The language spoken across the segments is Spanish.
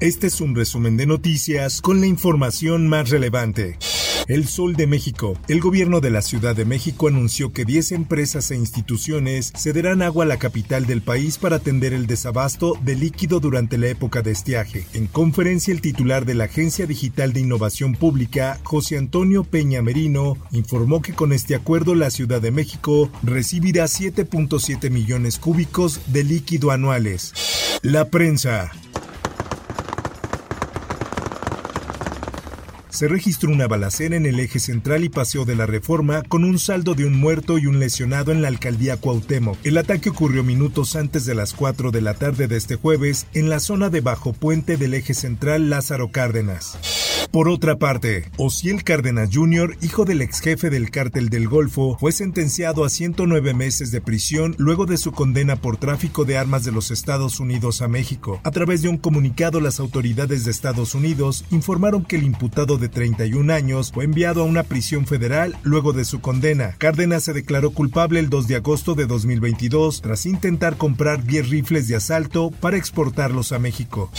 Este es un resumen de noticias con la información más relevante. El Sol de México. El gobierno de la Ciudad de México anunció que 10 empresas e instituciones cederán agua a la capital del país para atender el desabasto de líquido durante la época de estiaje. En conferencia, el titular de la Agencia Digital de Innovación Pública, José Antonio Peña Merino, informó que con este acuerdo la Ciudad de México recibirá 7.7 millones cúbicos de líquido anuales. La prensa. Se registró una balacera en el eje central y paseo de la Reforma con un saldo de un muerto y un lesionado en la alcaldía Cuauhtémoc. El ataque ocurrió minutos antes de las 4 de la tarde de este jueves en la zona de bajo puente del eje central Lázaro Cárdenas. Por otra parte, Osiel Cárdenas Jr., hijo del ex jefe del cártel del Golfo, fue sentenciado a 109 meses de prisión luego de su condena por tráfico de armas de los Estados Unidos a México. A través de un comunicado, las autoridades de Estados Unidos informaron que el imputado de 31 años fue enviado a una prisión federal luego de su condena. Cárdenas se declaró culpable el 2 de agosto de 2022 tras intentar comprar 10 rifles de asalto para exportarlos a México.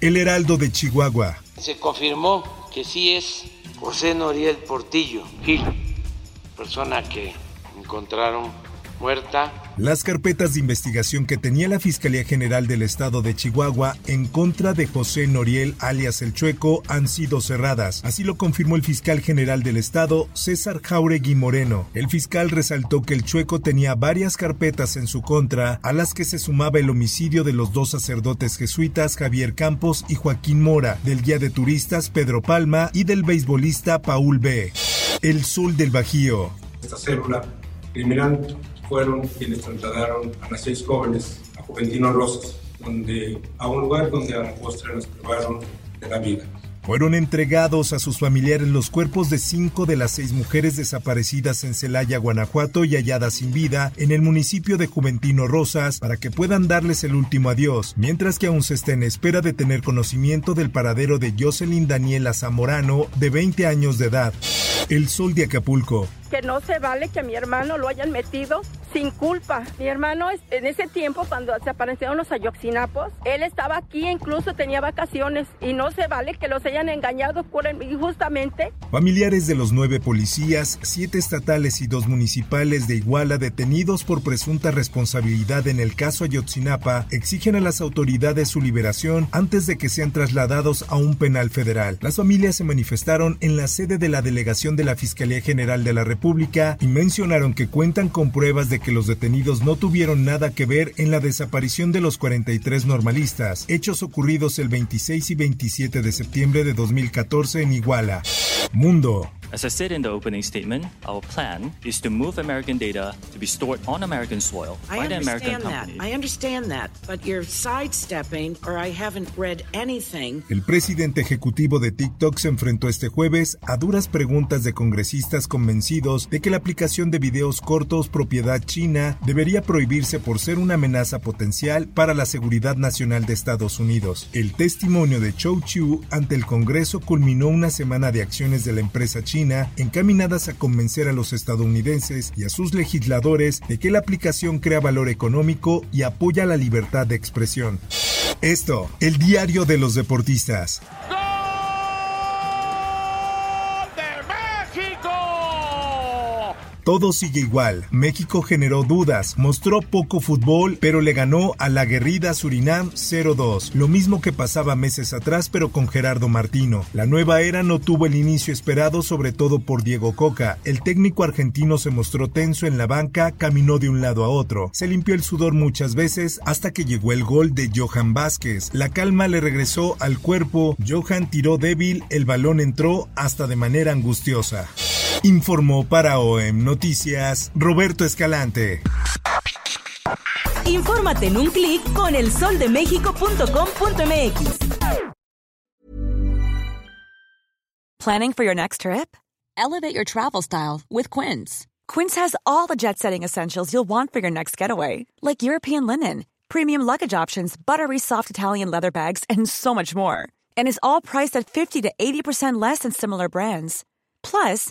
El Heraldo de Chihuahua. Se confirmó que sí es José Noriel Portillo Gil, persona que encontraron muerta las carpetas de investigación que tenía la Fiscalía General del Estado de Chihuahua en contra de José Noriel alias El Chueco han sido cerradas. Así lo confirmó el fiscal general del Estado, César Jauregui Moreno. El fiscal resaltó que El Chueco tenía varias carpetas en su contra, a las que se sumaba el homicidio de los dos sacerdotes jesuitas Javier Campos y Joaquín Mora, del guía de turistas Pedro Palma y del beisbolista Paul B. El Sol del Bajío. Esta célula criminal fueron quienes trasladaron a las seis jóvenes a Juventino Rosas, donde, a un lugar donde a la postre las privaron de la vida. Fueron entregados a sus familiares los cuerpos de cinco de las seis mujeres desaparecidas en Celaya, Guanajuato y halladas sin vida en el municipio de Juventino Rosas para que puedan darles el último adiós, mientras que aún se está en espera de tener conocimiento del paradero de Jocelyn Daniela Zamorano, de 20 años de edad. El Sol de Acapulco que no se vale que a mi hermano lo hayan metido sin culpa. Mi hermano en ese tiempo cuando se aparecieron los ayoxinapos, él estaba aquí, incluso tenía vacaciones y no se vale que los hayan engañado injustamente. Familiares de los nueve policías, siete estatales y dos municipales de Iguala detenidos por presunta responsabilidad en el caso Ayotzinapa exigen a las autoridades su liberación antes de que sean trasladados a un penal federal. Las familias se manifestaron en la sede de la delegación de la Fiscalía General de la República Pública y mencionaron que cuentan con pruebas de que los detenidos no tuvieron nada que ver en la desaparición de los 43 normalistas, hechos ocurridos el 26 y 27 de septiembre de 2014 en Iguala. Mundo. As I said in the opening statement, our plan is to move American data to be stored on American soil by the American company. I understand that, but you're sidestepping or I haven't read anything. El presidente ejecutivo de TikTok se enfrentó este jueves a duras preguntas de congresistas convencidos de que la aplicación de videos cortos propiedad china debería prohibirse por ser una amenaza potencial para la seguridad nacional de Estados Unidos. El testimonio de Chou Chu ante el Congreso culminó una semana de acciones de la empresa china encaminadas a convencer a los estadounidenses y a sus legisladores de que la aplicación crea valor económico y apoya la libertad de expresión. Esto, el diario de los deportistas. Todo sigue igual. México generó dudas, mostró poco fútbol, pero le ganó a la guerrida Surinam 0-2. Lo mismo que pasaba meses atrás, pero con Gerardo Martino. La nueva era no tuvo el inicio esperado, sobre todo por Diego Coca. El técnico argentino se mostró tenso en la banca, caminó de un lado a otro. Se limpió el sudor muchas veces hasta que llegó el gol de Johan Vázquez. La calma le regresó al cuerpo. Johan tiró débil, el balón entró hasta de manera angustiosa. Informó para OEM Noticias Roberto Escalante. Infórmate en un clic con elsoldemexico.com.mx. Planning for your next trip? Elevate your travel style with Quince. Quince has all the jet setting essentials you'll want for your next getaway, like European linen, premium luggage options, buttery soft Italian leather bags, and so much more. And is all priced at 50 to 80% less than similar brands. Plus,